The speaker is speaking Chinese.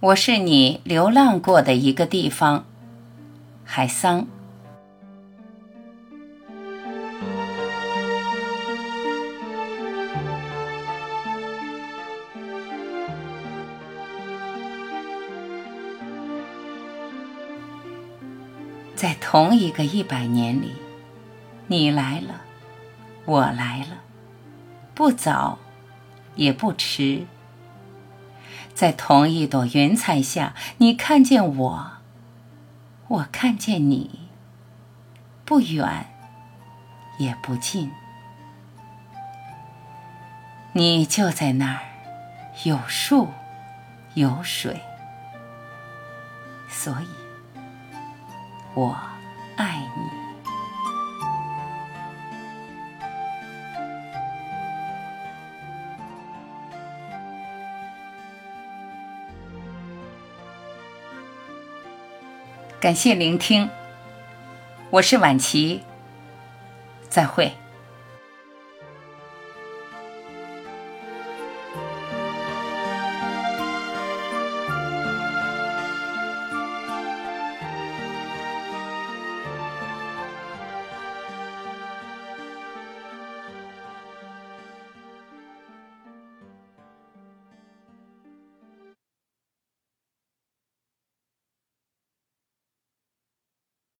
我是你流浪过的一个地方，海桑。在同一个一百年里，你来了，我来了，不早，也不迟。在同一朵云彩下，你看见我，我看见你，不远，也不近。你就在那儿，有树，有水，所以。我爱你，感谢聆听，我是晚琪，再会。